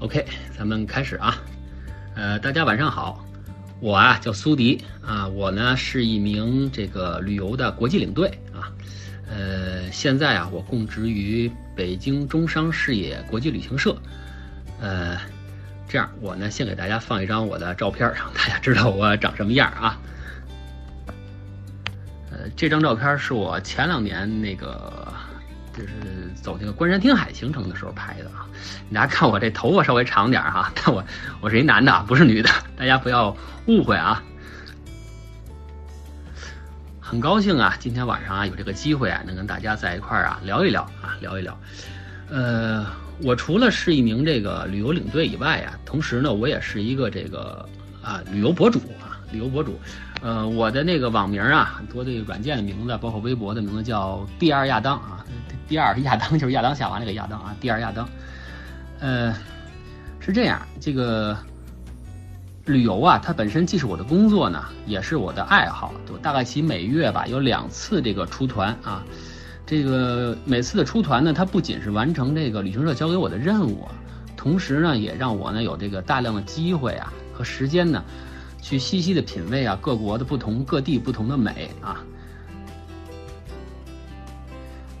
OK，咱们开始啊。呃，大家晚上好，我啊叫苏迪啊，我呢是一名这个旅游的国际领队啊。呃，现在啊我供职于北京中商视野国际旅行社。呃，这样我呢先给大家放一张我的照片，让大家知道我长什么样啊。呃，这张照片是我前两年那个。就是走那个观山听海行程的时候拍的啊，大家看我这头发稍微长点哈，但我我是一男的，不是女的，大家不要误会啊。很高兴啊，今天晚上啊有这个机会啊，能跟大家在一块儿啊聊一聊啊聊一聊。呃，我除了是一名这个旅游领队以外啊，同时呢我也是一个这个啊旅游博主啊旅游博主。呃，我的那个网名啊，很多的软件的名字，包括微博的名字叫第二亚当啊。第二亚当就是亚当夏娃那个亚当啊，第二亚当，呃，是这样，这个旅游啊，它本身既是我的工作呢，也是我的爱好。就大概其每月吧有两次这个出团啊，这个每次的出团呢，它不仅是完成这个旅行社交给我的任务，同时呢，也让我呢有这个大量的机会啊和时间呢，去细细的品味啊各国的不同各地不同的美啊。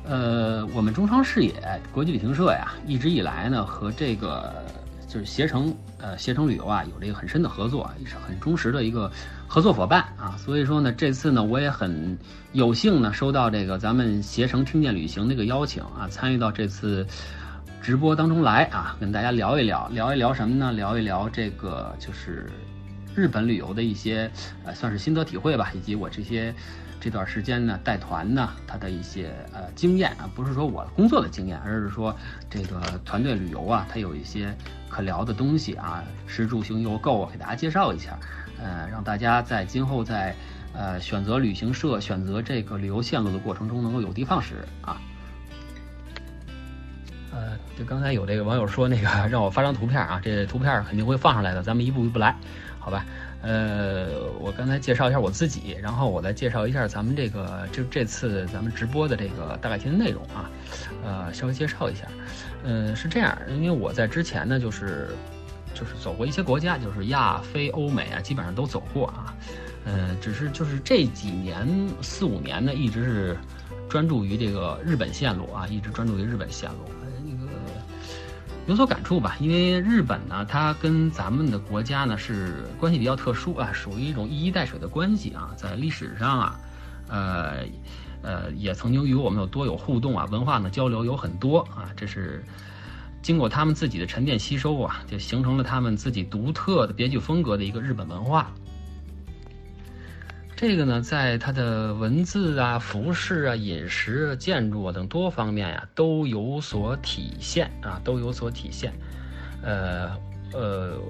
呃，我们中商视野国际旅行社呀，一直以来呢和这个就是携程呃携程旅游啊有这个很深的合作，也是很忠实的一个合作伙伴啊。所以说呢，这次呢我也很有幸呢收到这个咱们携程听见旅行这个邀请啊，参与到这次直播当中来啊，跟大家聊一聊，聊一聊什么呢？聊一聊这个就是日本旅游的一些呃算是心得体会吧，以及我这些。这段时间呢，带团呢，他的一些呃经验啊，不是说我工作的经验，而是说这个团队旅游啊，他有一些可聊的东西啊，食住行游购啊，给大家介绍一下，呃，让大家在今后在呃选择旅行社、选择这个旅游线路的过程中，能够有的放矢啊。呃，就刚才有这个网友说那个让我发张图片啊，这图片肯定会放上来的，咱们一步一步来，好吧？呃，我刚才介绍一下我自己，然后我再介绍一下咱们这个就这次咱们直播的这个大概听的内容啊，呃，稍微介绍一下。嗯，是这样，因为我在之前呢，就是就是走过一些国家，就是亚非欧美啊，基本上都走过啊。嗯，只是就是这几年四五年呢，一直是专注于这个日本线路啊，一直专注于日本线路。有所感触吧，因为日本呢，它跟咱们的国家呢是关系比较特殊啊，属于一种一衣带水的关系啊，在历史上啊，呃，呃，也曾经与我们有多有互动啊，文化呢交流有很多啊，这是经过他们自己的沉淀吸收啊，就形成了他们自己独特的别具风格的一个日本文化。这个呢，在它的文字啊、服饰啊、饮食、建筑啊等多方面呀，都有所体现啊，都有所体现。呃呃，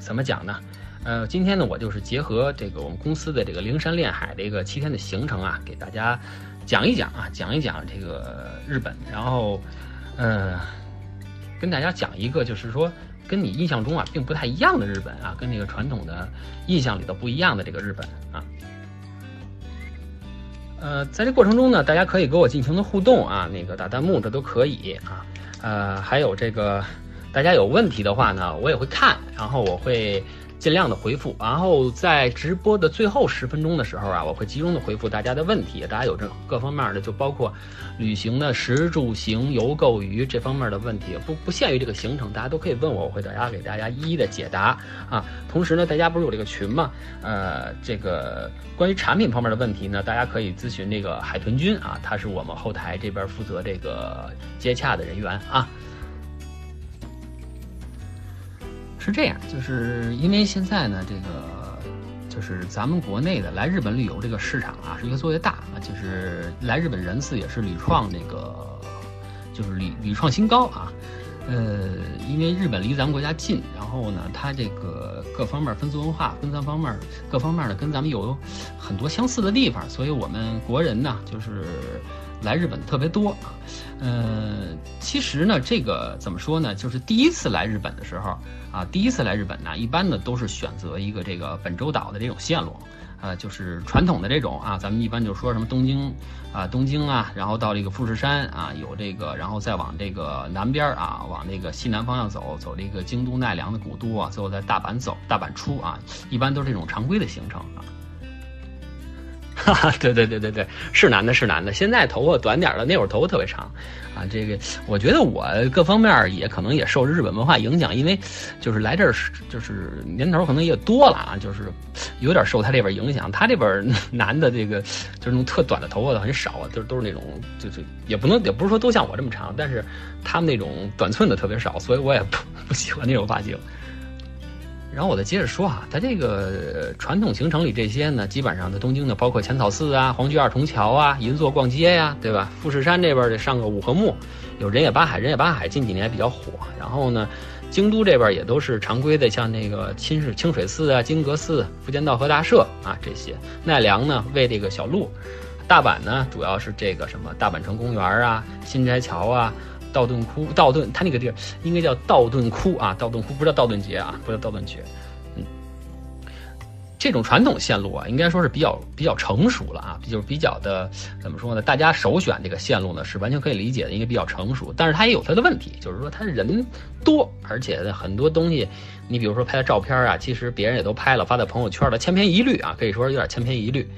怎么讲呢？呃，今天呢，我就是结合这个我们公司的这个灵山恋海的一个七天的行程啊，给大家讲一讲啊，讲一讲这个日本，然后呃，跟大家讲一个，就是说。跟你印象中啊，并不太一样的日本啊，跟那个传统的印象里头不一样的这个日本啊，呃，在这过程中呢，大家可以跟我进行的互动啊，那个打弹幕这都可以啊，呃，还有这个大家有问题的话呢，我也会看，然后我会。尽量的回复，然后在直播的最后十分钟的时候啊，我会集中的回复大家的问题。大家有这各方面的，就包括旅行的食住行游购娱这方面的问题，不不限于这个行程，大家都可以问我，我会大家给大家一一的解答啊。同时呢，大家不是有这个群吗？呃，这个关于产品方面的问题呢，大家可以咨询这个海豚君啊，他是我们后台这边负责这个接洽的人员啊。是这样，就是因为现在呢，这个就是咱们国内的来日本旅游这个市场啊，是越做越大啊，就是来日本人次也是屡创这个，就是屡屡创新高啊。呃，因为日本离咱们国家近，然后呢，它这个各方面风俗文化、跟咱方面各方面呢，跟咱们有很多相似的地方，所以我们国人呢，就是。来日本特别多，呃，其实呢，这个怎么说呢？就是第一次来日本的时候啊，第一次来日本呢，一般呢都是选择一个这个本州岛的这种线路，呃，就是传统的这种啊，咱们一般就说什么东京啊，东京啊，然后到这个富士山啊，有这个，然后再往这个南边啊，往那个西南方向走，走这个京都奈良的古都啊，最后在大阪走，大阪出啊，一般都是这种常规的行程啊。哈哈，对对对对对，是男的，是男的。现在头发短点了，那会儿头发特别长，啊，这个我觉得我各方面也可能也受日本文化影响，因为就是来这儿就是年头可能也多了啊，就是有点受他这边影响。他这边男的这个就是那种特短的头发的很少啊，都都是那种就是也不能也不是说都像我这么长，但是他们那种短寸的特别少，所以我也不 不喜欢那种发型。然后我再接着说啊，它这个传统行程里这些呢，基本上在东京的包括浅草寺啊、皇居二重桥啊、银座逛街呀，对吧？富士山这边得上个五合目，有人野八海，人野八海近几年比较火。然后呢，京都这边也都是常规的，像那个清水清水寺啊、金阁寺、福建道和大社啊这些。奈良呢为这个小鹿，大阪呢主要是这个什么大阪城公园啊、新斋桥啊。道顿窟，道顿，它那个地儿应该叫道顿窟啊，道顿窟不叫道顿节啊，不叫道顿节。嗯，这种传统线路啊，应该说是比较比较成熟了啊，就是比较的怎么说呢？大家首选这个线路呢，是完全可以理解的，应该比较成熟。但是它也有它的问题，就是说它人多，而且很多东西，你比如说拍的照片啊，其实别人也都拍了，发在朋友圈了，千篇一律啊，可以说有点千篇一律。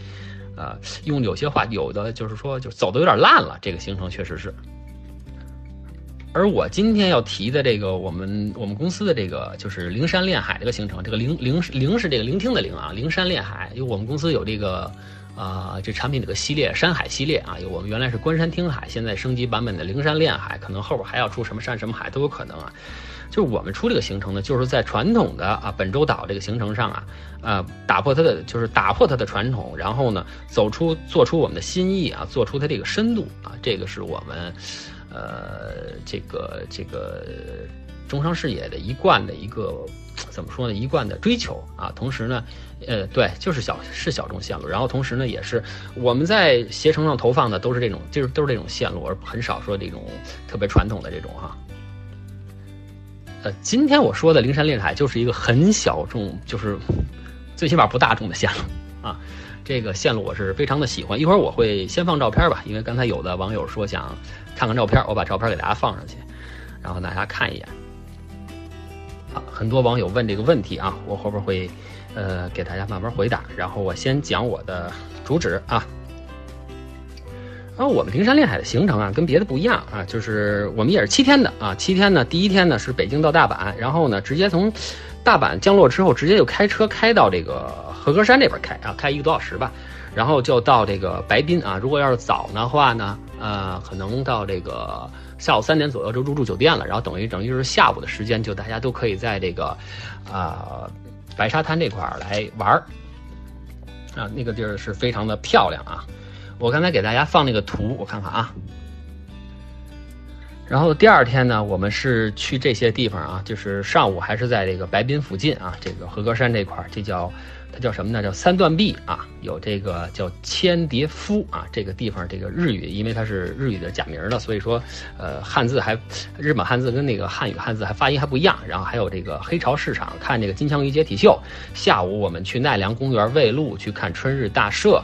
啊，用有些话，有的就是说，就走的有点烂了。这个行程确实是。而我今天要提的这个，我们我们公司的这个就是灵山恋海这个行程，这个灵灵灵是这个聆听的灵啊，灵山恋海，因为我们公司有这个，啊，这产品这个系列山海系列啊，有我们原来是观山听海，现在升级版本的灵山恋海，可能后边还要出什么山什么海都有可能啊。就是我们出这个行程呢，就是在传统的啊本州岛这个行程上啊，呃，打破它的就是打破它的传统，然后呢，走出做出我们的心意啊，做出它这个深度啊，这个是我们。呃，这个这个中商视野的一贯的一个怎么说呢？一贯的追求啊，同时呢，呃，对，就是小是小众线路，然后同时呢，也是我们在携程上投放的都是这种，就是都是这种线路，而很少说这种特别传统的这种哈。呃，今天我说的灵山恋海就是一个很小众，就是最起码不大众的线路啊。这个线路我是非常的喜欢，一会儿我会先放照片吧，因为刚才有的网友说想看看照片，我把照片给大家放上去，然后大家看一眼。啊，很多网友问这个问题啊，我后边会呃给大家慢慢回答，然后我先讲我的主旨啊。然后我们灵山恋海的行程啊，跟别的不一样啊，就是我们也是七天的啊，七天呢，第一天呢是北京到大阪，然后呢直接从大阪降落之后，直接就开车开到这个。合歌山这边开啊，开一个多小时吧，然后就到这个白滨啊。如果要是早的话呢，呃，可能到这个下午三点左右就入住酒店了。然后等于等于是下午的时间，就大家都可以在这个啊白沙滩这块儿来玩儿啊。那个地儿是非常的漂亮啊。我刚才给大家放那个图，我看看啊。然后第二天呢，我们是去这些地方啊，就是上午还是在这个白滨附近啊，这个合歌山这块儿，这叫。它叫什么呢？叫三段壁啊，有这个叫千叠夫啊，这个地方这个日语，因为它是日语的假名的，所以说，呃，汉字还日本汉字跟那个汉语汉字还发音还不一样。然后还有这个黑潮市场看这个金枪鱼解体秀，下午我们去奈良公园喂鹿去看春日大社。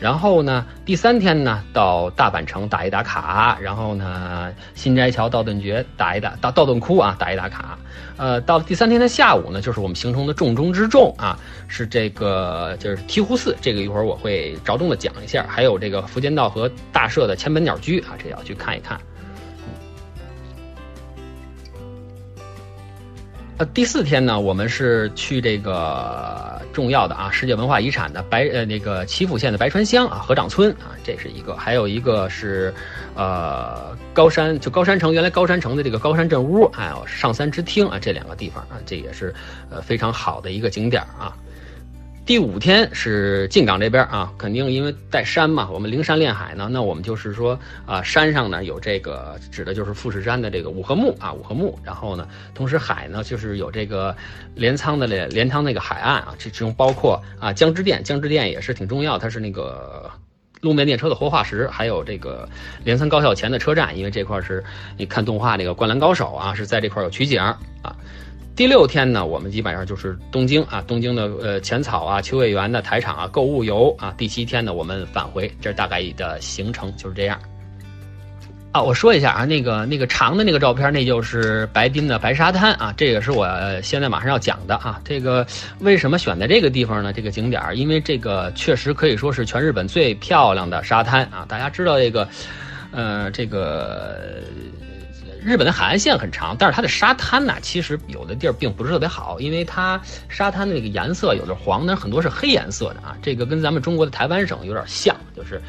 然后呢，第三天呢，到大阪城打一打卡，然后呢，新斋桥、道顿崛打一打，道道顿窟啊打一打卡。呃，到了第三天的下午呢，就是我们行程的重中之重啊，是这个就是醍醐寺，这个一会儿我会着重的讲一下，还有这个福间道和大社的千本鸟居啊，这要去看一看。呃，第四天呢，我们是去这个重要的啊，世界文化遗产的白呃那个祈福县的白川乡啊，河掌村啊，这是一个，还有一个是，呃，高山就高山城原来高山城的这个高山镇屋，还有上山之厅啊，这两个地方啊，这也是呃非常好的一个景点啊。第五天是进港这边啊，肯定因为带山嘛，我们灵山恋海呢，那我们就是说啊，山上呢有这个指的就是富士山的这个五合目啊，五合目，然后呢，同时海呢就是有这个镰仓的镰镰仓那个海岸啊，这其中包括啊江之电，江之电也是挺重要，它是那个路面电车的活化石，还有这个镰仓高校前的车站，因为这块是你看动画那个灌篮高手啊，是在这块有取景啊。第六天呢，我们基本上就是东京啊，东京的呃浅草啊、秋叶原的台场啊、购物游啊。第七天呢，我们返回，这大概的行程就是这样。啊，我说一下啊，那个那个长的那个照片，那就是白滨的白沙滩啊，这个是我现在马上要讲的啊。这个为什么选在这个地方呢？这个景点，因为这个确实可以说是全日本最漂亮的沙滩啊。大家知道这个，呃，这个日本的海岸线很长，但是它的沙滩呢，其实有的地儿并不是特别好，因为它沙滩的那个颜色有的黄，但是很多是黑颜色的啊。这个跟咱们中国的台湾省有点像，就是。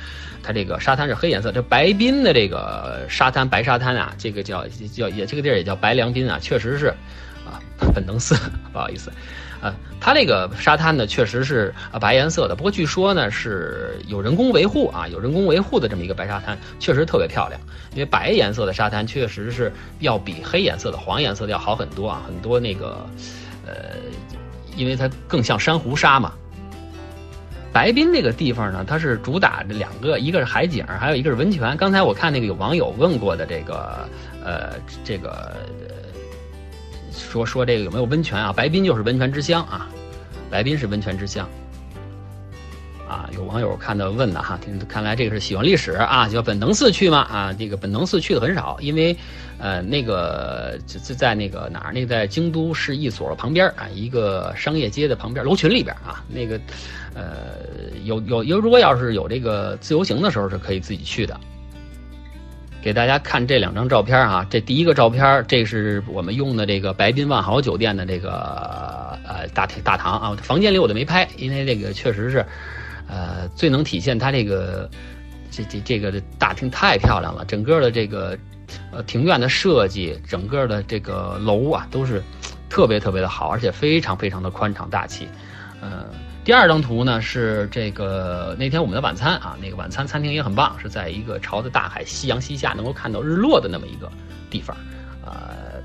它这个沙滩是黑颜色，这白滨的这个沙滩白沙滩啊，这个叫叫也这个地儿也叫白良滨啊，确实是啊 本能寺，不好意思，啊，它这个沙滩呢确实是啊白颜色的，不过据说呢是有人工维护啊，有人工维护的这么一个白沙滩，确实特别漂亮，因为白颜色的沙滩确实是要比黑颜色的黄颜色的要好很多啊，很多那个呃，因为它更像珊瑚沙嘛。白滨这个地方呢，它是主打这两个，一个是海景，还有一个是温泉。刚才我看那个有网友问过的这个，呃，这个说说这个有没有温泉啊？白滨就是温泉之乡啊，白滨是温泉之乡。啊，有网友看到问的哈，看来这个是喜欢历史啊，叫本能寺去吗？啊，这个本能寺去的很少，因为，呃，那个在在那个哪儿？那个在京都市一所旁边啊，一个商业街的旁边楼群里边啊，那个，呃，有有有，如果要是有这个自由行的时候，是可以自己去的。给大家看这两张照片啊，这第一个照片，这是我们用的这个白滨万豪酒店的这个呃大厅大堂啊，房间里我都没拍，因为这个确实是。呃，最能体现它这个，这这这个大厅太漂亮了，整个的这个，呃，庭院的设计，整个的这个楼啊，都是特别特别的好，而且非常非常的宽敞大气。呃，第二张图呢是这个那天我们的晚餐啊，那个晚餐餐厅也很棒，是在一个朝着大海、夕阳西下，能够看到日落的那么一个地方，呃。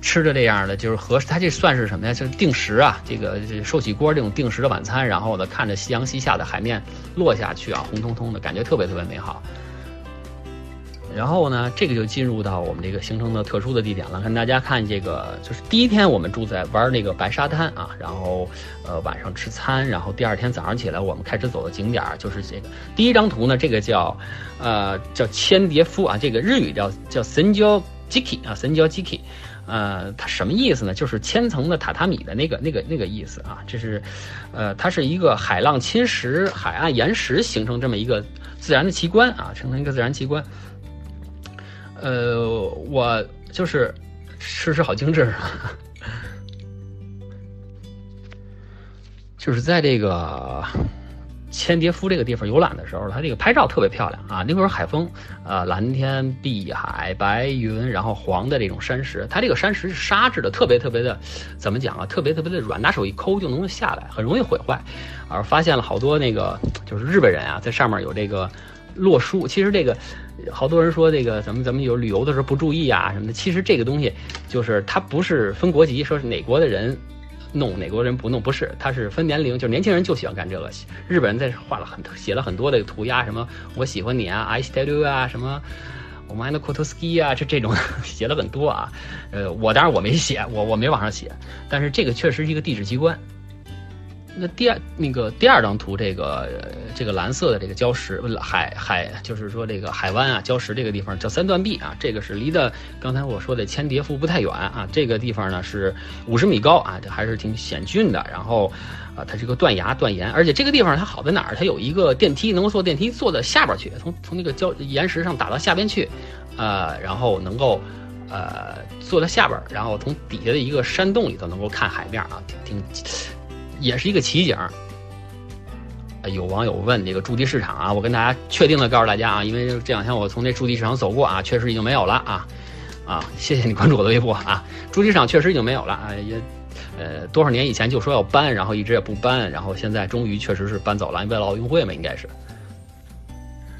吃的这样的就是和它这算是什么呀？就是定时啊，这个寿喜锅这种定时的晚餐，然后呢看着夕阳西下的海面落下去啊，红彤彤的感觉特别特别美好。然后呢，这个就进入到我们这个行程的特殊的地点了。跟大家看这个，就是第一天我们住在玩那个白沙滩啊，然后呃晚上吃餐，然后第二天早上起来我们开始走的景点就是这个。第一张图呢，这个叫呃叫千叠夫啊，这个日语叫叫神交 Jiki 啊，神交 Jiki。呃，它什么意思呢？就是千层的榻榻米的那个、那个、那个意思啊。这是，呃，它是一个海浪侵蚀海岸岩石形成这么一个自然的奇观啊，形成一个自然奇观。呃，我就是吃吃好精致啊，就是在这个。千叠夫这个地方游览的时候，它这个拍照特别漂亮啊！那会海风，呃，蓝天碧海白云，然后黄的这种山石，它这个山石是沙质的，特别特别的，怎么讲啊？特别特别的软，拿手一抠就能下来，很容易毁坏。而发现了好多那个就是日本人啊，在上面有这个落书。其实这个好多人说这个咱们咱们有旅游的时候不注意啊什么的，其实这个东西就是它不是分国籍，说是哪国的人。弄哪国人不弄？不是，它是分年龄，就是年轻人就喜欢干这个。日本人在画了很写了很多的涂鸦，什么我喜欢你啊，I stay you 啊，什么我们还能 kotoski 啊，这这种 写了很多啊。呃，我当然我没写，我我没往上写，但是这个确实是一个地质奇观。那第二那个第二张图，这个这个蓝色的这个礁石海海，就是说这个海湾啊，礁石这个地方叫三段壁啊，这个是离的刚才我说的千叠夫不太远啊，这个地方呢是五十米高啊，这还是挺险峻的。然后啊，它是个断崖断岩，而且这个地方它好在哪儿？它有一个电梯，能够坐电梯坐到下边去，从从那个礁岩石上打到下边去，呃，然后能够呃坐在下边，然后从底下的一个山洞里头能够看海面啊，挺挺。也是一个奇景。有网友问这个驻地市场啊，我跟大家确定的告诉大家啊，因为这两天我从这驻地市场走过啊，确实已经没有了啊啊！谢谢你关注我的微博啊，驻地市场确实已经没有了啊，也呃多少年以前就说要搬，然后一直也不搬，然后现在终于确实是搬走了，为了奥运会嘛，应该是。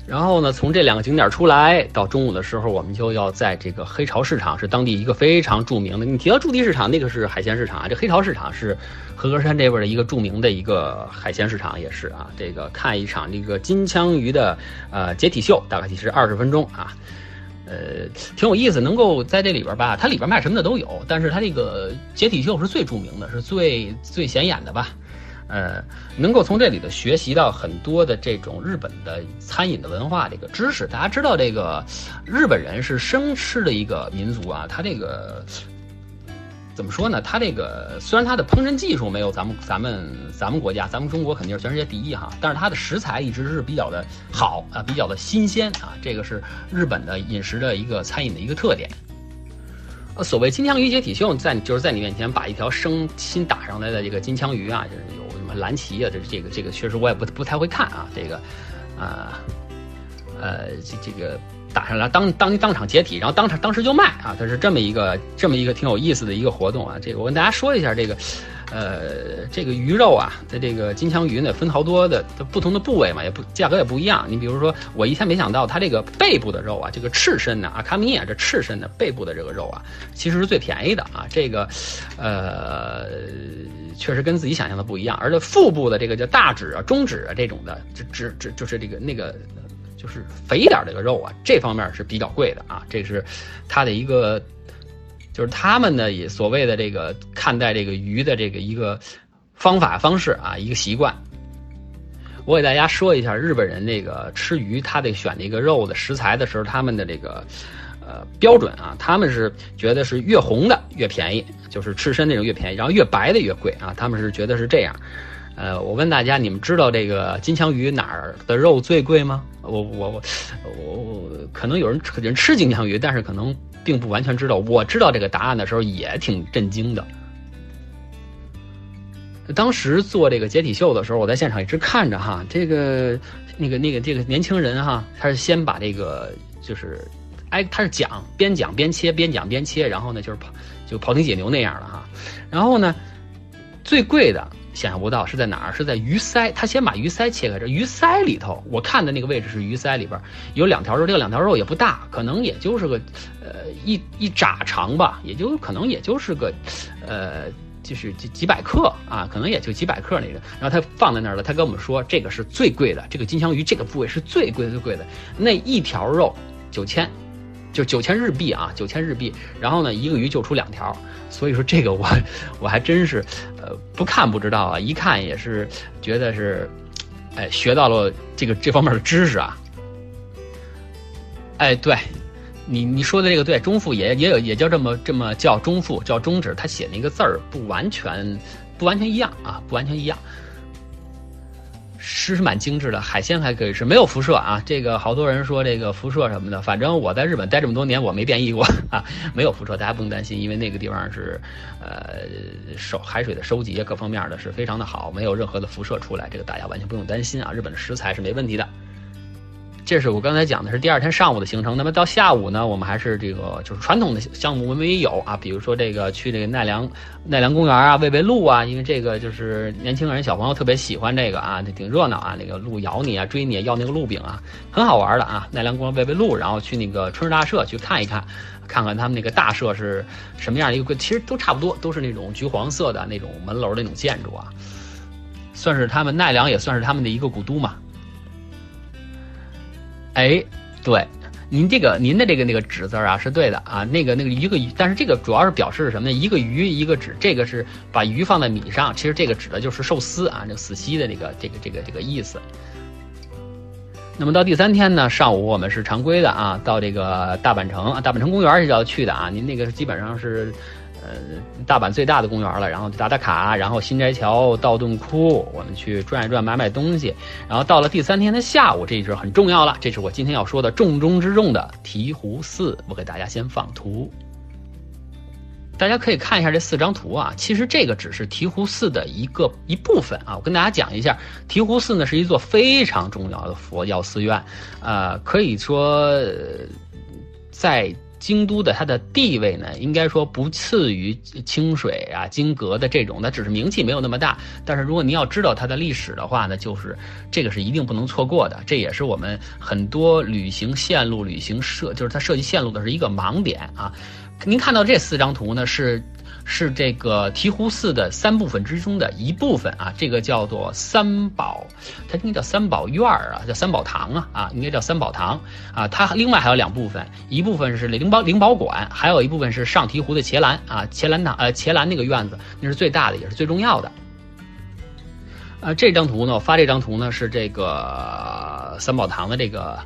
然后呢，从这两个景点出来，到中午的时候，我们就要在这个黑潮市场，是当地一个非常著名的。你提到驻地市场，那个是海鲜市场啊。这黑潮市场是和歌山这边的一个著名的一个海鲜市场，也是啊。这个看一场这个金枪鱼的呃解体秀，大概是二十分钟啊。呃，挺有意思，能够在这里边吧，它里边卖什么的都有，但是它这个解体秀是最著名的，是最最显眼的吧。呃，能够从这里头学习到很多的这种日本的餐饮的文化这个知识。大家知道，这个日本人是生吃的一个民族啊，他这个怎么说呢？他这个虽然他的烹饪技术没有咱们咱们咱们国家，咱们中国肯定是全世界第一哈，但是他的食材一直是比较的好啊，比较的新鲜啊，这个是日本的饮食的一个餐饮的一个特点。呃，所谓金枪鱼解体秀，在就是在你面前把一条生新打上来的这个金枪鱼啊，就是有什么蓝旗啊，这这个这个确实我也不不太会看啊，这个，啊，呃，这这个打上来当当当场解体，然后当场当时就卖啊，它是这么一个这么一个挺有意思的一个活动啊，这个我跟大家说一下这个。呃，这个鱼肉啊，它这个金枪鱼呢，分好多的不同的部位嘛，也不价格也不一样。你比如说，我一天没想到，它这个背部的肉啊，这个赤身的阿卡米啊，这赤身的背部的这个肉啊，其实是最便宜的啊。这个，呃，确实跟自己想象的不一样。而且腹部的这个叫大指啊、中指啊这种的，这指指就是这个那个，就是肥一点这个肉啊，这方面是比较贵的啊。这是它的一个。就是他们呢，也所谓的这个看待这个鱼的这个一个方法方式啊，一个习惯。我给大家说一下日本人那个吃鱼，他得选那个肉的食材的时候，他们的这个呃标准啊，他们是觉得是越红的越便宜，就是赤身那种越便宜，然后越白的越贵啊，他们是觉得是这样。呃，我问大家，你们知道这个金枪鱼哪儿的肉最贵吗？我我我我可能有人人吃金枪鱼，但是可能并不完全知道。我知道这个答案的时候也挺震惊的。当时做这个解体秀的时候，我在现场一直看着哈，这个那个那个这个年轻人哈，他是先把这个就是哎，他是讲边讲边切，边讲边切，然后呢就是跑就庖丁解牛那样的哈，然后呢最贵的。想象不到是在哪儿？是在鱼鳃。他先把鱼鳃切开，这鱼鳃里头，我看的那个位置是鱼鳃里边有两条肉。这个两条肉也不大，可能也就是个，呃，一一拃长吧，也就可能也就是个，呃，就是几几百克啊，可能也就几百克那个。然后他放在那儿了，他跟我们说这个是最贵的，这个金枪鱼这个部位是最贵最贵的，那一条肉九千。就九千日币啊，九千日币，然后呢，一个鱼就出两条，所以说这个我我还真是，不看不知道啊，一看也是觉得是，哎，学到了这个这方面的知识啊。哎，对，你你说的这个对，中腹也也有也叫这么这么叫中腹，叫中指，他写那个字儿不完全不完全一样啊，不完全一样。是蛮精致的，海鲜还可以吃，没有辐射啊。这个好多人说这个辐射什么的，反正我在日本待这么多年，我没变异过 啊，没有辐射，大家不用担心，因为那个地方是，呃，收海水的收集各方面的是非常的好，没有任何的辐射出来，这个大家完全不用担心啊。日本的食材是没问题的。这是我刚才讲的是第二天上午的行程，那么到下午呢，我们还是这个就是传统的项目我们也有啊，比如说这个去这个奈良奈良公园啊，喂喂鹿啊，因为这个就是年轻人小朋友特别喜欢这个啊，挺热闹啊，那个鹿咬你啊，追你啊要那个鹿饼啊，很好玩的啊。奈良公园喂喂鹿，然后去那个春日大社去看一看，看看他们那个大社是什么样的一个，其实都差不多，都是那种橘黄色的那种门楼那种建筑啊，算是他们奈良也算是他们的一个古都嘛。哎，对，您这个您的这个那个“纸”字儿啊是对的啊，那个那个一个鱼，但是这个主要是表示什么呢？一个鱼一个“纸”，这个是把鱼放在米上，其实这个指的就是寿司啊，这个死西的这个这个这个这个意思。那么到第三天呢，上午我们是常规的啊，到这个大阪城啊，大阪城公园是要去的啊，您那个基本上是。呃，大阪最大的公园了，然后打打卡，然后新斋桥、道顿窟，我们去转一转，买买东西。然后到了第三天的下午，这是很重要了，这是我今天要说的重中之重的醍醐寺。我给大家先放图，大家可以看一下这四张图啊。其实这个只是醍醐寺的一个一部分啊。我跟大家讲一下，醍醐寺呢是一座非常重要的佛教寺院，呃，可以说在。京都的它的地位呢，应该说不次于清水啊、金阁的这种，它只是名气没有那么大。但是如果您要知道它的历史的话呢，就是这个是一定不能错过的。这也是我们很多旅行线路、旅行社，就是它设计线路的是一个盲点啊。您看到这四张图呢，是是这个醍醐寺的三部分之中的一部分啊，这个叫做三宝，它应该叫三宝院儿啊，叫三宝堂啊啊，应该叫三宝堂啊。它另外还有两部分，一部分是灵宝灵宝馆，还有一部分是上醍醐的伽蓝啊，伽蓝堂呃伽蓝那个院子，那是最大的，也是最重要的。呃，这张图呢，我发这张图呢是这个三宝堂的这个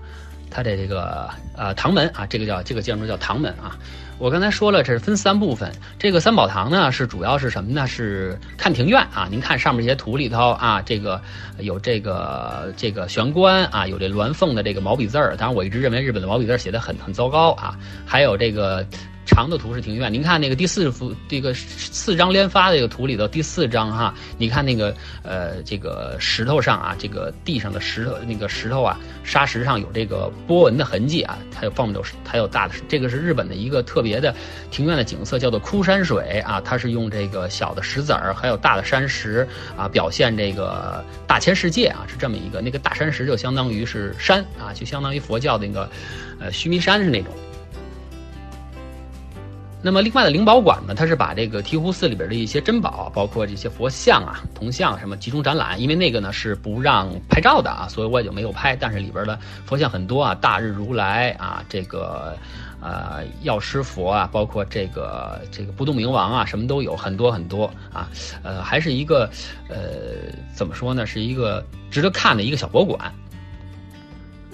它的这个呃堂门啊，这个叫这个建筑叫堂门啊。我刚才说了，这是分三部分。这个三宝堂呢，是主要是什么呢？是看庭院啊。您看上面这些图里头啊，这个有这个这个玄关啊，有这鸾凤的这个毛笔字儿。当然，我一直认为日本的毛笔字写的很很糟糕啊。还有这个。长的图是庭院，您看那个第四幅这个四张连发的这个图里头第四张哈，你看那个呃这个石头上啊，这个地上的石头那个石头啊，沙石上有这个波纹的痕迹啊，它有放有它有大的，这个是日本的一个特别的庭院的景色，叫做枯山水啊，它是用这个小的石子儿还有大的山石啊，表现这个大千世界啊，是这么一个那个大山石就相当于是山啊，就相当于佛教的那个呃须弥山是那种。那么另外的灵宝馆呢，它是把这个醍醐寺里边的一些珍宝，包括这些佛像啊、铜像什么集中展览。因为那个呢是不让拍照的啊，所以我也就没有拍。但是里边的佛像很多啊，大日如来啊，这个呃药师佛啊，包括这个这个不动明王啊，什么都有很多很多啊。呃，还是一个呃怎么说呢，是一个值得看的一个小博物馆。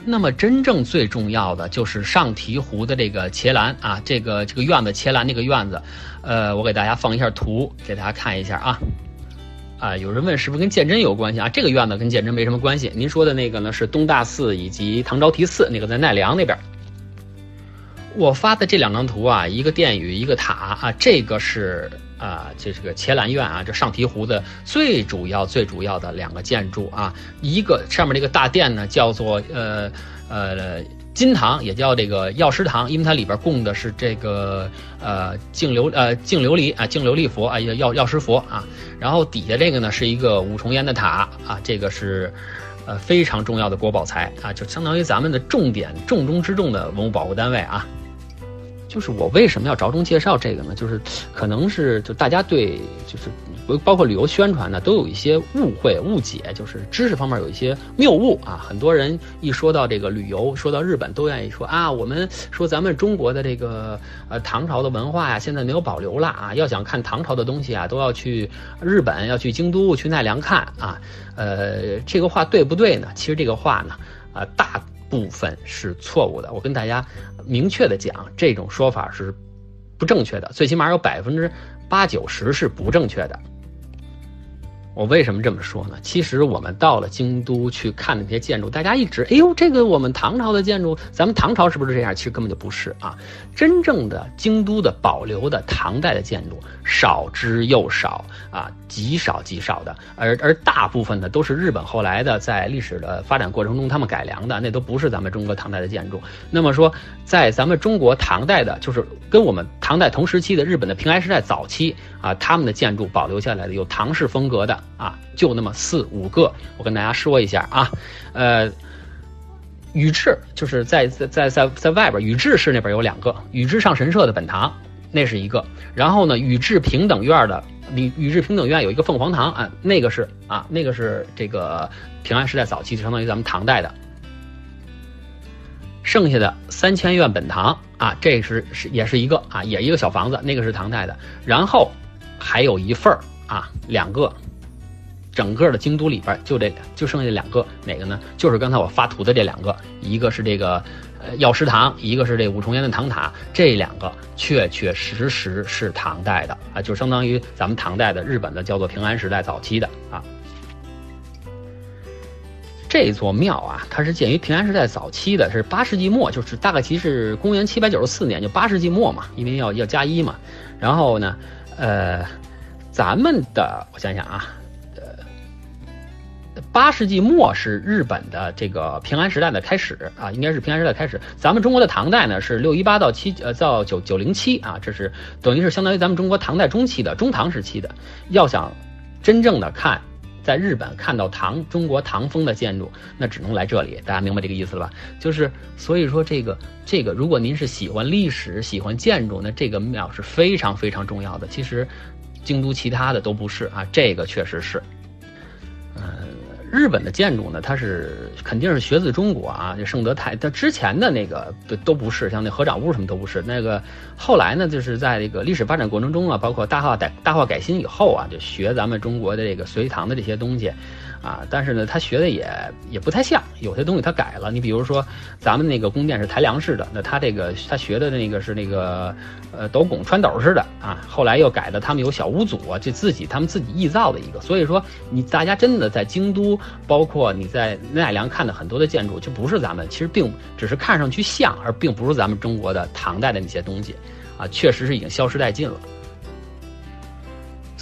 那么真正最重要的就是上醍醐的这个伽蓝啊，这个这个院子伽蓝那个院子，呃，我给大家放一下图，给大家看一下啊。啊，有人问是不是跟鉴真有关系啊？这个院子跟鉴真没什么关系。您说的那个呢是东大寺以及唐招提寺，那个在奈良那边。我发的这两张图啊，一个殿宇，一个塔啊，这个是。啊，这是个伽蓝院啊，这上醍醐的最主要、最主要的两个建筑啊，一个上面这个大殿呢，叫做呃呃金堂，也叫这个药师堂，因为它里边供的是这个呃净琉呃净琉璃啊净琉璃佛啊药药师佛啊，然后底下这个呢是一个五重烟的塔啊，这个是呃非常重要的国宝材啊，就相当于咱们的重点重中之重的文物保护单位啊。就是我为什么要着重介绍这个呢？就是可能是就大家对就是包括旅游宣传呢，都有一些误会误解，就是知识方面有一些谬误啊。很多人一说到这个旅游，说到日本，都愿意说啊，我们说咱们中国的这个呃唐朝的文化呀，现在没有保留了啊。要想看唐朝的东西啊，都要去日本，要去京都，去奈良看啊。呃，这个话对不对呢？其实这个话呢，啊大。部分是错误的，我跟大家明确的讲，这种说法是不正确的，最起码有百分之八九十是不正确的。我为什么这么说呢？其实我们到了京都去看那些建筑，大家一直哎呦，这个我们唐朝的建筑，咱们唐朝是不是这样？其实根本就不是啊！真正的京都的保留的唐代的建筑少之又少啊，极少极少的，而而大部分的都是日本后来的在历史的发展过程中他们改良的，那都不是咱们中国唐代的建筑。那么说，在咱们中国唐代的，就是跟我们唐代同时期的日本的平安时代早期啊，他们的建筑保留下来的有唐式风格的。啊，就那么四五个，我跟大家说一下啊，呃，宇治就是在在在在在外边，宇治市那边有两个，宇治上神社的本堂，那是一个，然后呢，宇治平等院的，宇宇治平等院有一个凤凰堂啊，那个是啊，那个是这个平安时代早期，就相当于咱们唐代的，剩下的三千院本堂啊，这是是也是一个啊，也一个小房子，那个是唐代的，然后还有一份儿啊，两个。整个的京都里边就这就剩下两个，哪个呢？就是刚才我发图的这两个，一个是这个呃药师堂，一个是这五重岩的唐塔，这两个确确实实是唐代的啊，就相当于咱们唐代的日本的叫做平安时代早期的啊。这座庙啊，它是建于平安时代早期的，是八世纪末，就是大概其实公元七百九十四年，就八世纪末嘛，因为要要加一嘛。然后呢，呃，咱们的我想想啊。八世纪末是日本的这个平安时代的开始啊，应该是平安时代开始。咱们中国的唐代呢是六一八到七呃到九九零七啊，这是等于是相当于咱们中国唐代中期的中唐时期的。要想真正的看在日本看到唐中国唐风的建筑，那只能来这里。大家明白这个意思了吧？就是所以说这个这个，如果您是喜欢历史、喜欢建筑，那这个庙是非常非常重要的。其实，京都其他的都不是啊，这个确实是。嗯日本的建筑呢，它是肯定是学自中国啊，就圣德泰，它之前的那个都都不是，像那合掌屋什么都不是。那个后来呢，就是在这个历史发展过程中啊，包括大化改大化改新以后啊，就学咱们中国的这个隋唐的这些东西。啊，但是呢，他学的也也不太像，有些东西他改了。你比如说，咱们那个宫殿是抬梁式的，那他这个他学的那个是那个呃斗拱穿斗式的啊。后来又改的，他们有小屋组啊，这自己他们自己臆造的一个。所以说，你大家真的在京都，包括你在奈良看的很多的建筑，就不是咱们，其实并只是看上去像，而并不是咱们中国的唐代的那些东西啊，确实是已经消失殆尽了。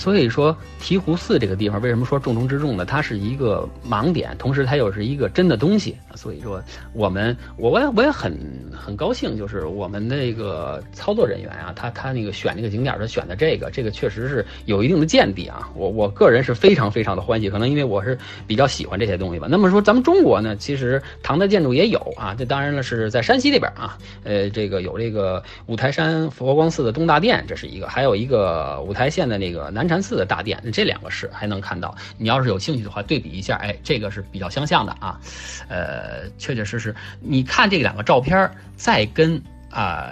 所以说，醍醐寺这个地方为什么说重中之重呢？它是一个盲点，同时它又是一个真的东西。所以说，我们我我也我也很很高兴，就是我们那个操作人员啊，他他那个选那个景点，他选的这个，这个确实是有一定的见地啊。我我个人是非常非常的欢喜，可能因为我是比较喜欢这些东西吧。那么说，咱们中国呢，其实唐代建筑也有啊，这当然了是在山西那边啊，呃，这个有这个五台山佛光寺的东大殿，这是一个，还有一个五台县的那个南。山寺的大殿，这两个是还能看到。你要是有兴趣的话，对比一下，哎，这个是比较相像的啊。呃，确确实实，你看这两个照片，再跟啊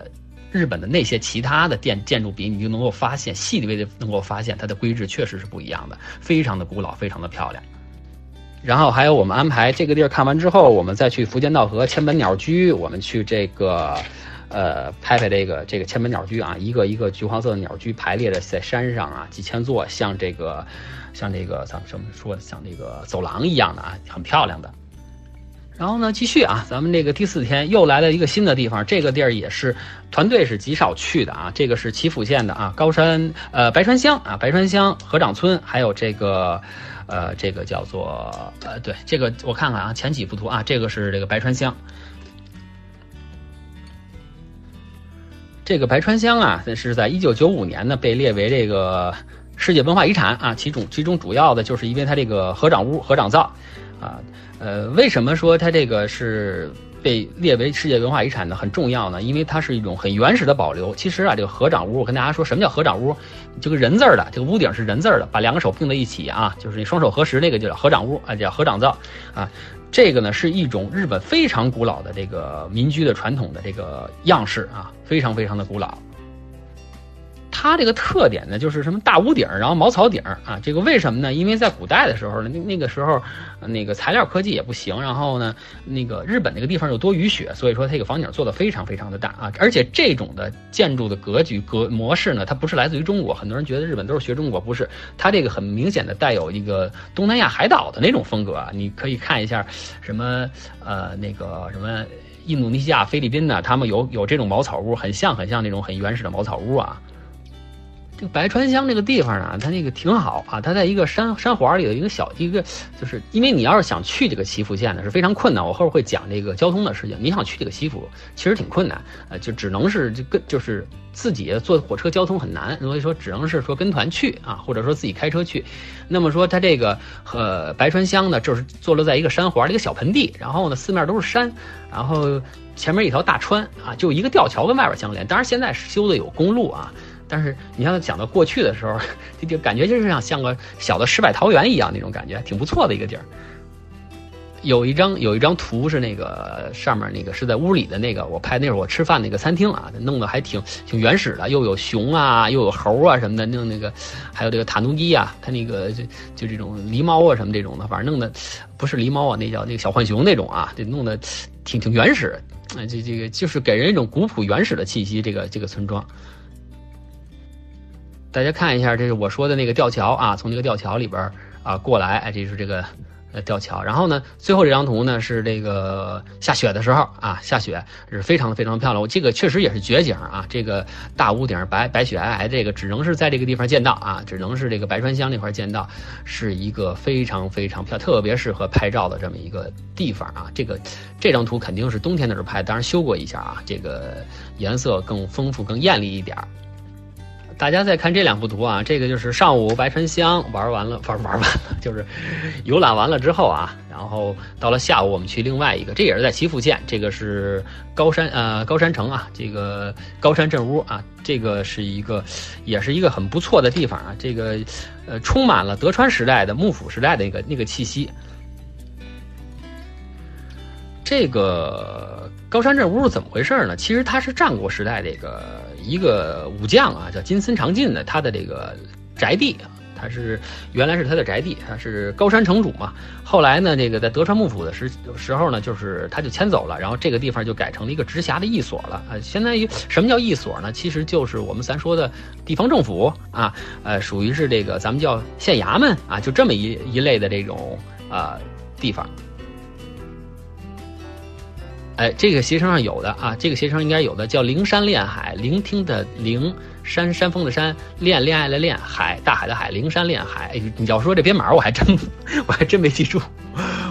日本的那些其他的建建筑比，你就能够发现，细微的能够发现它的规制确实是不一样的，非常的古老，非常的漂亮。然后还有我们安排这个地儿看完之后，我们再去福建道和千本鸟居，我们去这个。呃，拍拍这个这个千门鸟居啊，一个一个橘黄色的鸟居排列着在山上啊，几千座，像这个像这个咱们什么说像这个走廊一样的啊，很漂亮的。然后呢，继续啊，咱们这个第四天又来了一个新的地方，这个地儿也是团队是极少去的啊。这个是岐阜县的啊，高山呃白川乡啊，白川乡河长村，还有这个呃这个叫做呃对这个我看看啊，前几幅图啊，这个是这个白川乡。这个白川乡啊，是在一九九五年呢被列为这个世界文化遗产啊。其中其中主要的就是因为它这个合掌屋、合掌造啊。呃，为什么说它这个是被列为世界文化遗产呢？很重要呢，因为它是一种很原始的保留。其实啊，这个合掌屋，我跟大家说什么叫合掌屋？这个人字儿的，这个屋顶是人字儿的，把两个手并在一起啊，就是你双手合十那个就叫合掌屋啊，叫合掌造啊。这个呢是一种日本非常古老的这个民居的传统的这个样式啊，非常非常的古老。它这个特点呢，就是什么大屋顶，然后茅草顶啊。这个为什么呢？因为在古代的时候呢，那那个时候那个材料科技也不行，然后呢，那个日本那个地方又多雨雪，所以说它这个房顶做的非常非常的大啊。而且这种的建筑的格局格模式呢，它不是来自于中国，很多人觉得日本都是学中国，不是。它这个很明显的带有一个东南亚海岛的那种风格啊。你可以看一下什么呃那个什么印度尼西亚、菲律宾呢，他们有有这种茅草屋，很像很像那种很原始的茅草屋啊。这个白川乡这个地方呢，它那个挺好啊，它在一个山山环里的一个小一个，就是因为你要是想去这个岐阜县呢，是非常困难。我后边会讲这个交通的事情。你想去这个岐阜，其实挺困难，呃，就只能是就跟就是自己坐火车交通很难，所以说只能是说跟团去啊，或者说自己开车去。那么说它这个呃白川乡呢，就是坐落在一个山环的一个小盆地，然后呢四面都是山，然后前面一条大川啊，就一个吊桥跟外边相连。当然现在修的有公路啊。但是你像讲到过去的时候，就就感觉就是像像个小的世外桃源一样那种感觉，挺不错的一个地儿。有一张有一张图是那个上面那个是在屋里的那个，我拍那会儿我吃饭那个餐厅啊，弄得还挺挺原始的，又有熊啊，又有猴啊什么的，弄那个还有这个塔努基啊，它那个就就这种狸猫啊什么这种的，反正弄的不是狸猫啊，那叫那个小浣熊那种啊，这弄得挺挺原始，这这个就是给人一种古朴原始的气息，这个这个村庄。大家看一下，这是我说的那个吊桥啊，从这个吊桥里边啊过来，哎，这是这个呃吊桥。然后呢，最后这张图呢是这个下雪的时候啊，下雪是非常非常漂亮。我这个确实也是绝景啊，这个大屋顶白白雪皑皑，这个只能是在这个地方见到啊，只能是这个白川乡那块见到，是一个非常非常漂亮，特别适合拍照的这么一个地方啊。这个这张图肯定是冬天的时候拍，当然修过一下啊，这个颜色更丰富、更艳丽一点儿。大家再看这两幅图啊，这个就是上午白川乡玩完了，玩玩完了，就是游览完了之后啊，然后到了下午我们去另外一个，这也是在岐阜县，这个是高山呃高山城啊，这个高山镇屋啊，这个是一个也是一个很不错的地方啊，这个呃充满了德川时代的幕府时代的那个那个气息。这个高山镇屋是怎么回事呢？其实它是战国时代这个一个武将啊，叫金森长进的，他的这个宅地啊，他是原来是他的宅地，他是高山城主嘛。后来呢，这个在德川幕府的时时候呢，就是他就迁走了，然后这个地方就改成了一个直辖的一所了啊。相当于什么叫一所呢？其实就是我们咱说的地方政府啊，呃，属于是这个咱们叫县衙门啊，就这么一一类的这种啊地方。哎，这个携程上有的啊，这个携程应该有的，叫灵山恋海，聆听的灵山山峰的山，恋恋爱的恋海，大海的海，灵山恋海。哎，你要说这编码，我还真 我还真没记住，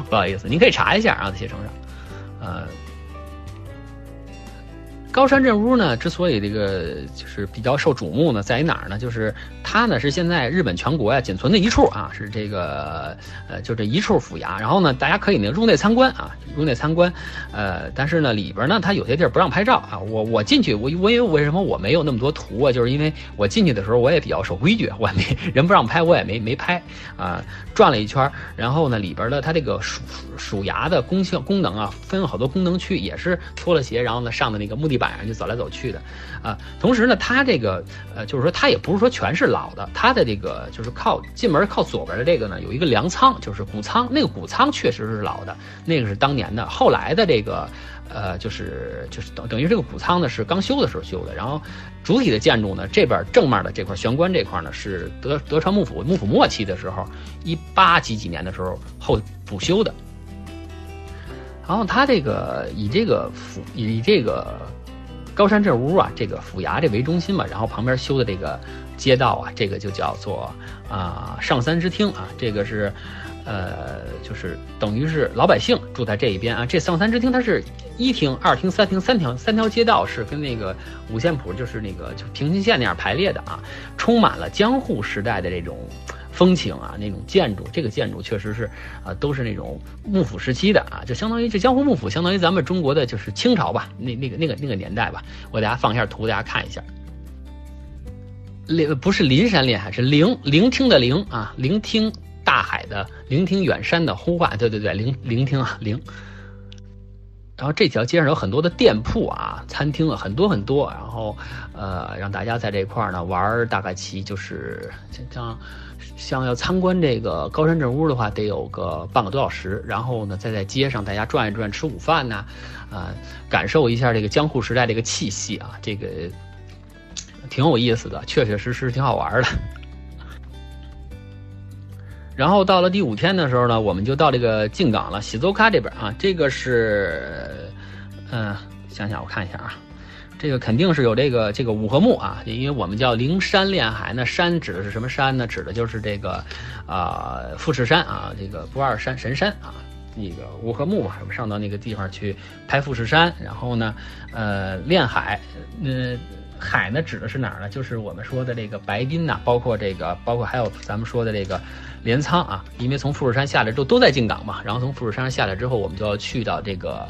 不好意思，您可以查一下啊，携程上，呃。高山镇屋呢，之所以这个就是比较受瞩目呢，在于哪儿呢？就是它呢是现在日本全国呀仅存的一处啊，是这个呃就这一处府衙。然后呢，大家可以呢入内参观啊，入内参观。呃，但是呢里边呢它有些地儿不让拍照啊。我我进去，我我因为为什么我没有那么多图啊？就是因为我进去的时候我也比较守规矩，我也没人不让拍，我也没没拍啊。转了一圈，然后呢里边的它这个属属衙的功效功能啊，分了好多功能区，也是脱了鞋，然后呢上的那个木地。板上就走来走去的，啊，同时呢，它这个呃，就是说它也不是说全是老的，它的这个就是靠进门靠左边的这个呢，有一个粮仓，就是谷仓，那个谷仓确实是老的，那个是当年的，后来的这个呃，就是就是等等于这个谷仓呢是刚修的时候修的，然后主体的建筑呢，这边正面的这块玄关这块呢是德德川幕府幕府末期的时候，一八几几年的时候后补修的，然后它这个以这个府以这个。高山这屋啊，这个府衙这为中心嘛，然后旁边修的这个街道啊，这个就叫做啊上三之厅啊，这个是，呃，就是等于是老百姓住在这一边啊。这上三之厅它是一厅、二厅、三厅三条三条街道是跟那个五线谱就是那个就平行线那样排列的啊，充满了江户时代的这种。风情啊，那种建筑，这个建筑确实是啊，都是那种幕府时期的啊，就相当于这江户幕府，相当于咱们中国的就是清朝吧，那那个那个那个年代吧。我给大家放一下图，大家看一下。临不是临山临海，是聆聆听的聆啊，聆听大海的，聆听远山的呼唤。对对对，聆聆听啊，聆。然后这条街上有很多的店铺啊，餐厅啊，很多很多。然后呃，让大家在这块儿呢玩，大概其就是像。像要参观这个高山镇屋的话，得有个半个多小时。然后呢，再在街上大家转一转，吃午饭呢，啊，感受一下这个江户时代这个气息啊，这个挺有意思的，确确实实挺好玩的。然后到了第五天的时候呢，我们就到这个静冈了，喜洲卡这边啊，这个是，嗯，想想我看一下啊。这个肯定是有这个这个五合目啊，因为我们叫灵山恋海，那山指的是什么山呢？指的就是这个，啊富士山啊，这个不二山神山啊，那个五合目嘛，我们上到那个地方去拍富士山，然后呢，呃恋海，呃海呢指的是哪儿呢？就是我们说的这个白滨呐，包括这个，包括还有咱们说的这个镰仓啊，因为从富士山下来之后都在进港嘛，然后从富士山下来之后，我们就要去到这个。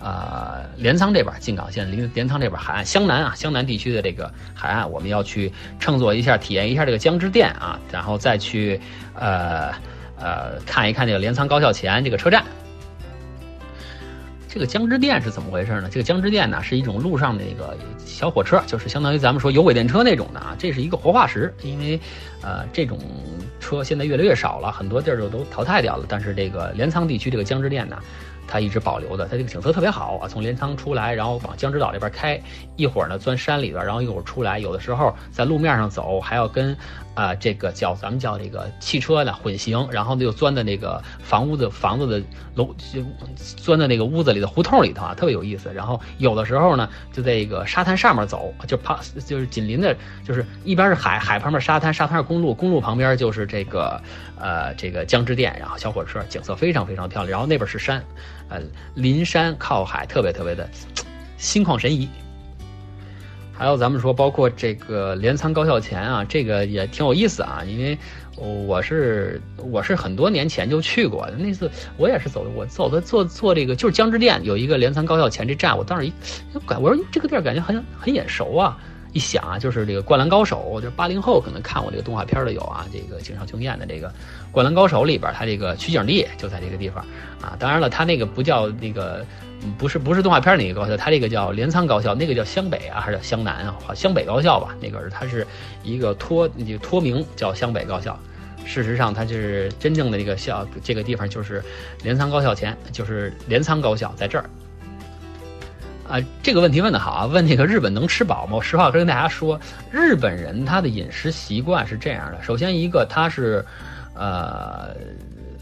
呃，镰仓这边，静冈县镰镰仓这边海岸，湘南啊，湘南地区的这个海岸，我们要去乘坐一下，体验一下这个江之电啊，然后再去呃呃看一看这个镰仓高校前这个车站。这个江之电是怎么回事呢？这个江之电呢，是一种路上的一个小火车，就是相当于咱们说有轨电车那种的啊。这是一个活化石，因为呃这种车现在越来越少了，很多地儿就都淘汰掉了。但是这个镰仓地区这个江之电呢。它一直保留的，它这个景色特别好啊！从镰仓出来，然后往江之岛这边开，一会儿呢钻山里边，然后一会儿出来。有的时候在路面上走，还要跟啊这个叫咱们叫这个汽车的混行，然后呢又钻在那个房屋的房子的楼，钻在那个屋子里的胡同里头啊，特别有意思。然后有的时候呢，就在一个沙滩上面走，就旁就是紧邻的，就是一边是海，海旁边沙滩，沙滩是公路，公路旁边就是这个呃这个江之电，然后小火车，景色非常非常漂亮。然后那边是山。呃，临山靠海，特别特别的 心旷神怡。还有咱们说，包括这个镰仓高校前啊，这个也挺有意思啊，因为我是我是很多年前就去过，那次我也是走的我走的坐坐这个就是江之电有一个镰仓高校前这站，我当时一感我说这个地儿感觉很很眼熟啊，一想啊就是这个灌篮高手，就八零后可能看过这个动画片的有啊，这个井上雄彦的这个灌篮高手里边，他这个取景地就在这个地方啊，当然了，他那个不叫那个。不是不是动画片那个高校，它这个叫镰仓高校，那个叫湘北啊，还是叫湘南啊？好，湘北高校吧，那个是它是一个托就托名叫湘北高校。事实上，它就是真正的这个校，这个地方就是镰仓高校前，就是镰仓高校在这儿。啊，这个问题问的好啊，问那个日本能吃饱吗？我实话跟大家说，日本人他的饮食习惯是这样的，首先一个他是，呃，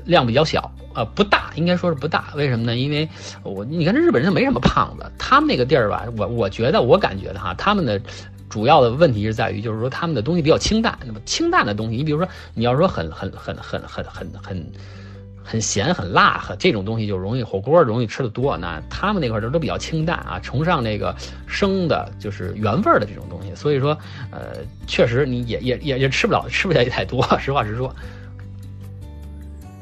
量比较小。呃，不大，应该说是不大。为什么呢？因为我你看这日本人没什么胖子，他们那个地儿吧，我我觉得我感觉的哈，他们的主要的问题是在于，就是说他们的东西比较清淡。那么清淡的东西，你比如说你要说很很很很很很很很咸很辣和这种东西就容易火锅容易吃的多。那他们那块儿都都比较清淡啊，崇尚那个生的，就是原味儿的这种东西。所以说，呃，确实你也也也也吃不了，吃不下去太多。实话实说。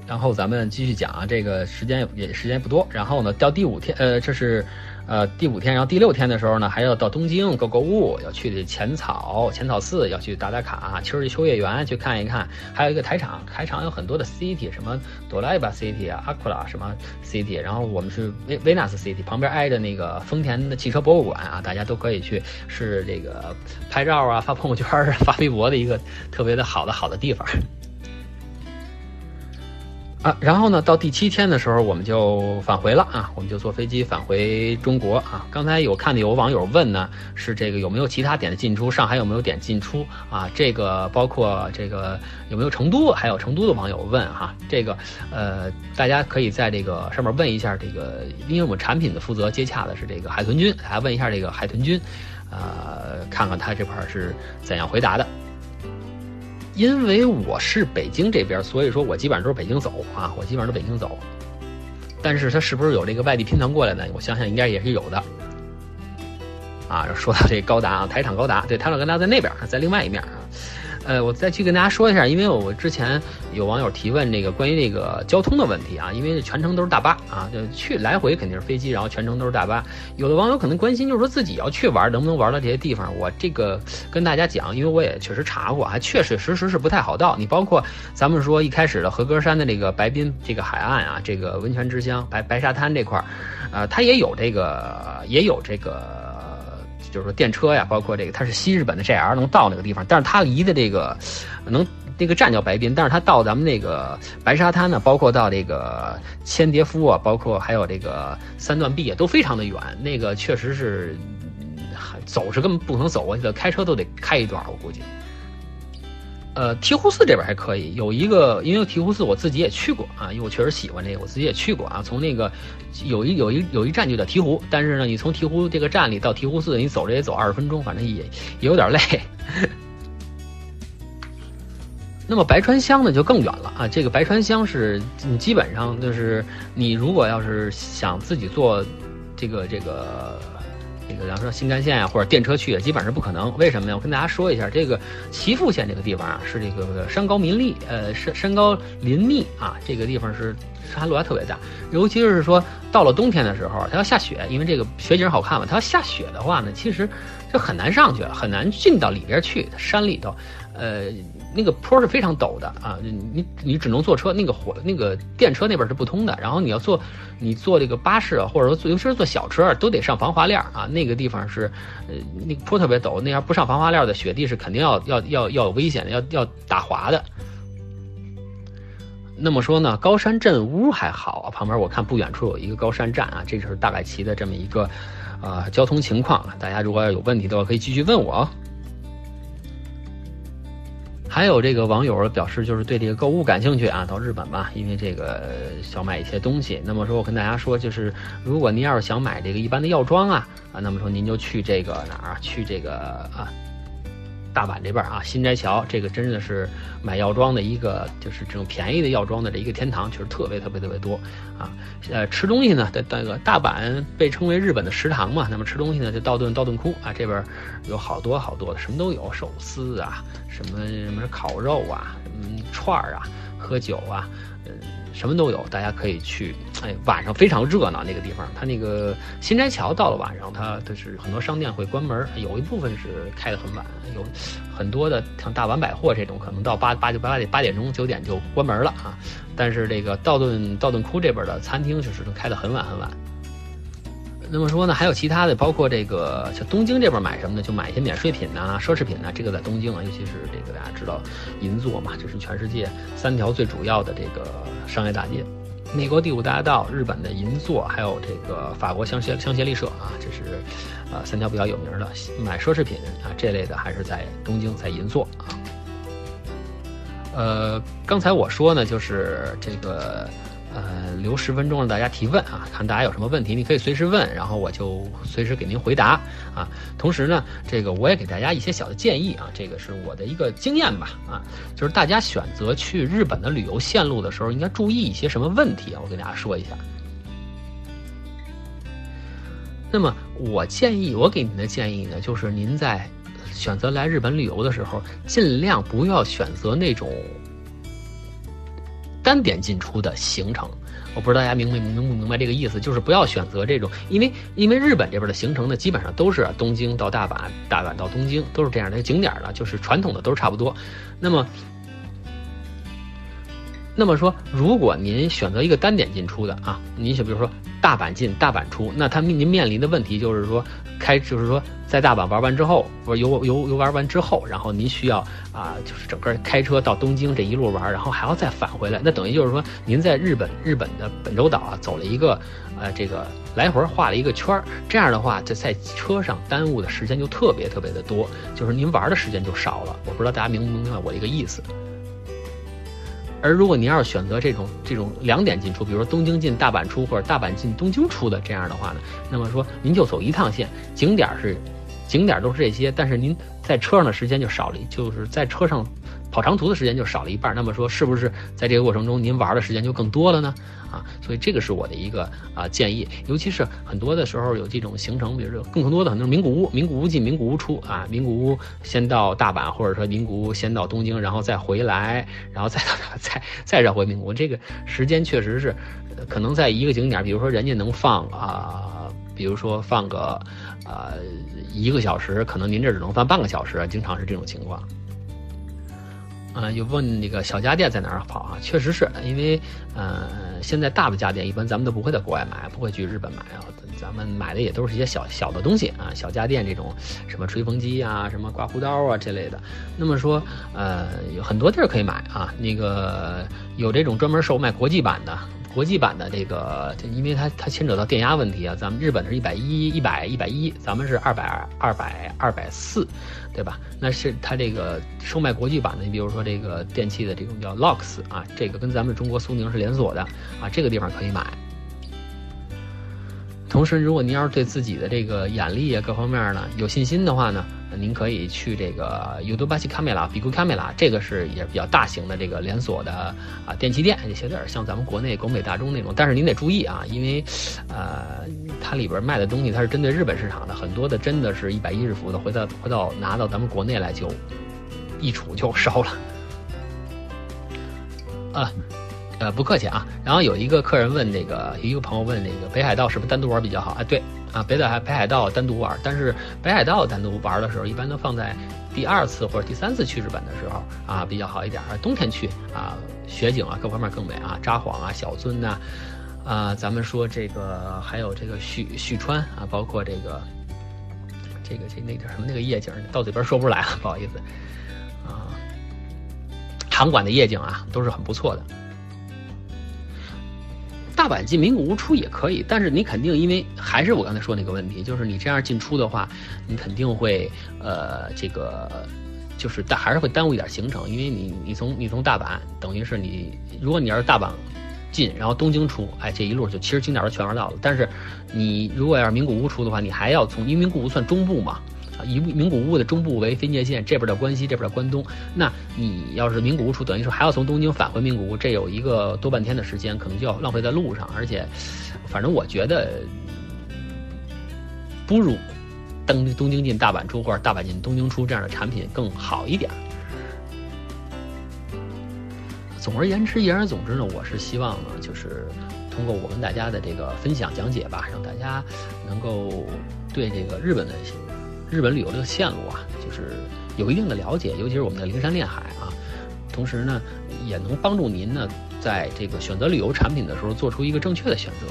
然后咱们继续讲啊，这个时间也时间不多。然后呢，到第五天，呃，这是，呃，第五天。然后第六天的时候呢，还要到东京购购物，要去浅草浅草寺，要去打打卡，秋日秋叶原去看一看。还有一个台场，台场有很多的 city，什么哆啦 A 梦 city 啊，阿库拉什么 city。然后我们是维维纳斯 city，旁边挨着那个丰田的汽车博物馆啊，大家都可以去，是这个拍照啊、发朋友圈、发微博的一个特别的好的好的地方。啊，然后呢，到第七天的时候，我们就返回了啊，我们就坐飞机返回中国啊。刚才有看的有网友问呢，是这个有没有其他点的进出？上海有没有点进出啊？这个包括这个有没有成都？还有成都的网友问哈，这个呃，大家可以在这个上面问一下这个，因为我们产品的负责接洽的是这个海豚君，大家问一下这个海豚君，呃，看看他这块是怎样回答的。因为我是北京这边，所以说我基本上都是北京走啊，我基本上都北京走。但是他是不是有这个外地拼团过来的？我想想应该也是有的。啊，说到这高达啊，台场高达，对，台场高达在那边，在另外一面啊。呃，我再去跟大家说一下，因为我之前有网友提问这个关于这个交通的问题啊，因为全程都是大巴啊，就去来回肯定是飞机，然后全程都是大巴。有的网友可能关心，就是说自己要去玩，能不能玩到这些地方？我这个跟大家讲，因为我也确实查过，还确确实实是不太好到。你包括咱们说一开始的合歌山的这个白滨这个海岸啊，这个温泉之乡白白沙滩这块儿，呃，它也有这个也有这个。就是说电车呀，包括这个，它是西日本的 JR 能到那个地方，但是它离的这个，能那个站叫白滨，但是它到咱们那个白沙滩呢，包括到这个千叠夫啊，包括还有这个三段壁啊，都非常的远，那个确实是走是根本不能走过去的，开车都得开一段，我估计。呃，醍醐寺这边还可以，有一个，因为醍醐寺我自己也去过啊，因为我确实喜欢这个，我自己也去过啊。从那个有一有一有一站就叫醍醐，但是呢，你从醍醐这个站里到醍醐寺，你走着也走二十分钟，反正也也有点累。那么白川乡呢就更远了啊，这个白川乡是你基本上就是你如果要是想自己做这个这个。这个，比方说新干线啊，或者电车去，基本上是不可能。为什么呢？我跟大家说一下，这个岐阜县这个地方啊，是这个山高林立，呃，山山高林密啊，这个地方是山路还特别大。尤其是说到了冬天的时候，它要下雪，因为这个雪景好看嘛。它要下雪的话呢，其实就很难上去了，很难进到里边去，山里头，呃。那个坡是非常陡的啊，你你只能坐车，那个火那个电车那边是不通的。然后你要坐，你坐这个巴士啊，或者说坐，尤其是坐小车，都得上防滑链啊。那个地方是，呃，那个坡特别陡，那样不上防滑链的雪地是肯定要要要要有危险的，要要打滑的。那么说呢，高山镇屋还好，旁边我看不远处有一个高山站啊，这就是大概齐的这么一个，呃，交通情况。大家如果要有问题的话，可以继续问我哦。还有这个网友表示，就是对这个购物感兴趣啊，到日本吧，因为这个想买一些东西。那么说，我跟大家说，就是如果您要是想买这个一般的药妆啊啊，那么说您就去这个哪儿？去这个啊，大阪这边啊，新斋桥这个真的是买药妆的一个，就是这种便宜的药妆的这一个天堂，确实特别特别特别多啊。呃，吃东西呢，在那个大阪被称为日本的食堂嘛，那么吃东西呢就道顿道顿窟啊，这边有好多好多的，什么都有，寿司啊，什么什么烤肉啊，嗯，串儿啊，喝酒啊，嗯。什么都有，大家可以去。哎，晚上非常热闹那个地方，它那个新斋桥到了晚上，它它是很多商店会关门，有一部分是开得很晚，有很多的像大丸百货这种，可能到八八九八点八点钟九点就关门了啊。但是这个道顿道顿窟这边的餐厅就是都开得很晚很晚。那么说呢，还有其他的，包括这个像东京这边买什么呢？就买一些免税品呐、奢侈品呐。这个在东京啊，尤其是这个大家知道银座嘛，这是全世界三条最主要的这个商业大街。美国第五大道、日本的银座，还有这个法国香榭香榭丽舍啊，这是呃三条比较有名的买奢侈品啊这类的，还是在东京，在银座啊。呃，刚才我说呢，就是这个。呃，留十分钟让大家提问啊，看大家有什么问题，你可以随时问，然后我就随时给您回答啊。同时呢，这个我也给大家一些小的建议啊，这个是我的一个经验吧啊，就是大家选择去日本的旅游线路的时候，应该注意一些什么问题啊？我给大家说一下。那么我建议，我给您的建议呢，就是您在选择来日本旅游的时候，尽量不要选择那种。单点进出的行程，我不知道大家明白明不明白这个意思，就是不要选择这种，因为因为日本这边的行程呢，基本上都是东京到大阪，大阪到东京都是这样的景点了，就是传统的都是差不多。那么，那么说，如果您选择一个单点进出的啊，您就比如说大阪进大阪出，那他您面临的问题就是说。开就是说，在大阪玩完之后，不是游游游玩完之后，然后您需要啊，就是整个开车到东京这一路玩，然后还要再返回来，那等于就是说，您在日本日本的本州岛啊走了一个呃这个来回画了一个圈儿，这样的话，在在车上耽误的时间就特别特别的多，就是您玩的时间就少了。我不知道大家明不明白我这个意思。而如果您要是选择这种这种两点进出，比如说东京进大阪出，或者大阪进东京出的这样的话呢，那么说您就走一趟线，景点是景点都是这些，但是您在车上的时间就少了，就是在车上。跑长途的时间就少了一半，那么说是不是在这个过程中您玩的时间就更多了呢？啊，所以这个是我的一个啊建议，尤其是很多的时候有这种行程，比如说更多的很多名古屋，名古屋进名古屋出啊，名古屋先到大阪，或者说名古屋先到东京，然后再回来，然后再到再再绕回名古屋，这个时间确实是可能在一个景点，比如说人家能放啊，比如说放个呃一个小时，可能您这只能放半个小时，经常是这种情况。啊，又问那个小家电在哪儿跑啊？确实是因为，呃，现在大的家电一般咱们都不会在国外买，不会去日本买啊。咱们买的也都是一些小小的东西啊，小家电这种，什么吹风机啊，什么刮胡刀啊这类的。那么说，呃，有很多地儿可以买啊。那个有这种专门售卖国际版的。国际版的这个，因为它它牵扯到电压问题啊，咱们日本是一百一一百一百一，咱们是二百二百二百四，对吧？那是它这个售卖国际版的，你比如说这个电器的这种叫 Locks 啊，这个跟咱们中国苏宁是连锁的啊，这个地方可以买。同时，如果您要是对自己的这个眼力啊各方面呢有信心的话呢，您可以去这个 Udobashi Camera、Bigu Camera，这个是也比较大型的这个连锁的啊电器店，有些点像咱们国内国美大中那种。但是您得注意啊，因为呃它里边卖的东西它是针对日本市场的，很多的真的是一百一十伏的，回到回到拿到咱们国内来就一杵就烧了啊。呃，不客气啊。然后有一个客人问那个，一个朋友问那个北海道是不是单独玩比较好？哎，对啊，北海北海道单独玩，但是北海道单独玩的时候，一般都放在第二次或者第三次去日本的时候啊，比较好一点。冬天去啊，雪景啊，各方面更美啊，札幌啊，小樽呐，啊，咱们说这个还有这个旭旭川啊，包括这个这个这那叫什么那个夜景，到嘴边说不出来了，不好意思啊。场馆的夜景啊，都是很不错的。大阪进名古屋出也可以，但是你肯定因为还是我刚才说那个问题，就是你这样进出的话，你肯定会呃这个就是但还是会耽误一点行程，因为你你从你从大阪等于是你如果你要是大阪进，然后东京出，哎这一路就其实景点都全玩到了。但是你如果要是名古屋出的话，你还要从因为名古屋算中部嘛，以名古屋的中部为分界线，这边的关西，这边的关东。那你要是名古屋出，等于说还要从东京返回名古屋，这有一个多半天的时间，可能就要浪费在路上。而且，反正我觉得不如东东京进大阪出，或者大阪进东京出这样的产品更好一点。总而言之，言而总之呢，我是希望呢，就是通过我跟大家的这个分享讲解吧，让大家能够对这个日本的日本旅游这个线路啊，就是有一定的了解，尤其是我们的灵山恋海啊。同时呢，也能帮助您呢，在这个选择旅游产品的时候，做出一个正确的选择。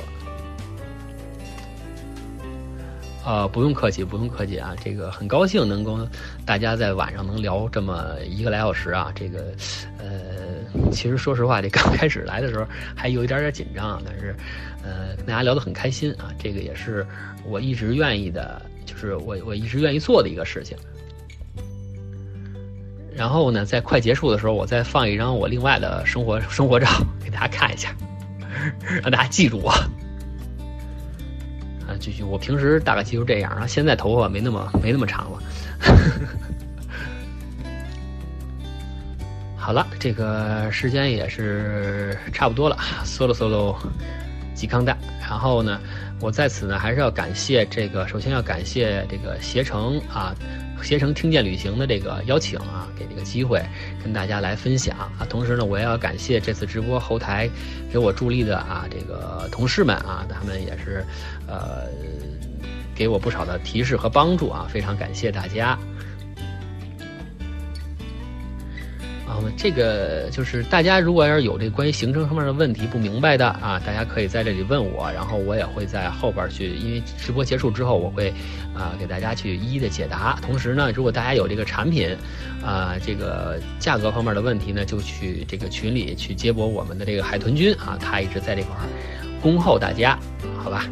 呃，不用客气，不用客气啊！这个很高兴能够大家在晚上能聊这么一个来小时啊！这个，呃，其实说实话，这刚开始来的时候还有一点点紧张，但是，呃，跟大家聊得很开心啊！这个也是我一直愿意的，就是我我一直愿意做的一个事情。然后呢，在快结束的时候，我再放一张我另外的生活生活照给大家看一下，让大家记住我。啊，继续，我平时大概其实这样啊，现在头发没那么没那么长了。好了，这个时间也是差不多了，solo solo，吉康大。然后呢，我在此呢还是要感谢这个，首先要感谢这个携程啊。携程听见旅行的这个邀请啊，给这个机会跟大家来分享啊。同时呢，我也要感谢这次直播后台给我助力的啊这个同事们啊，他们也是呃给我不少的提示和帮助啊，非常感谢大家。这个就是大家如果要是有这关于行程上面的问题不明白的啊，大家可以在这里问我，然后我也会在后边去，因为直播结束之后我会啊给大家去一一的解答。同时呢，如果大家有这个产品啊这个价格方面的问题呢，就去这个群里去接驳我们的这个海豚君啊，他一直在这块儿恭候大家，好吧？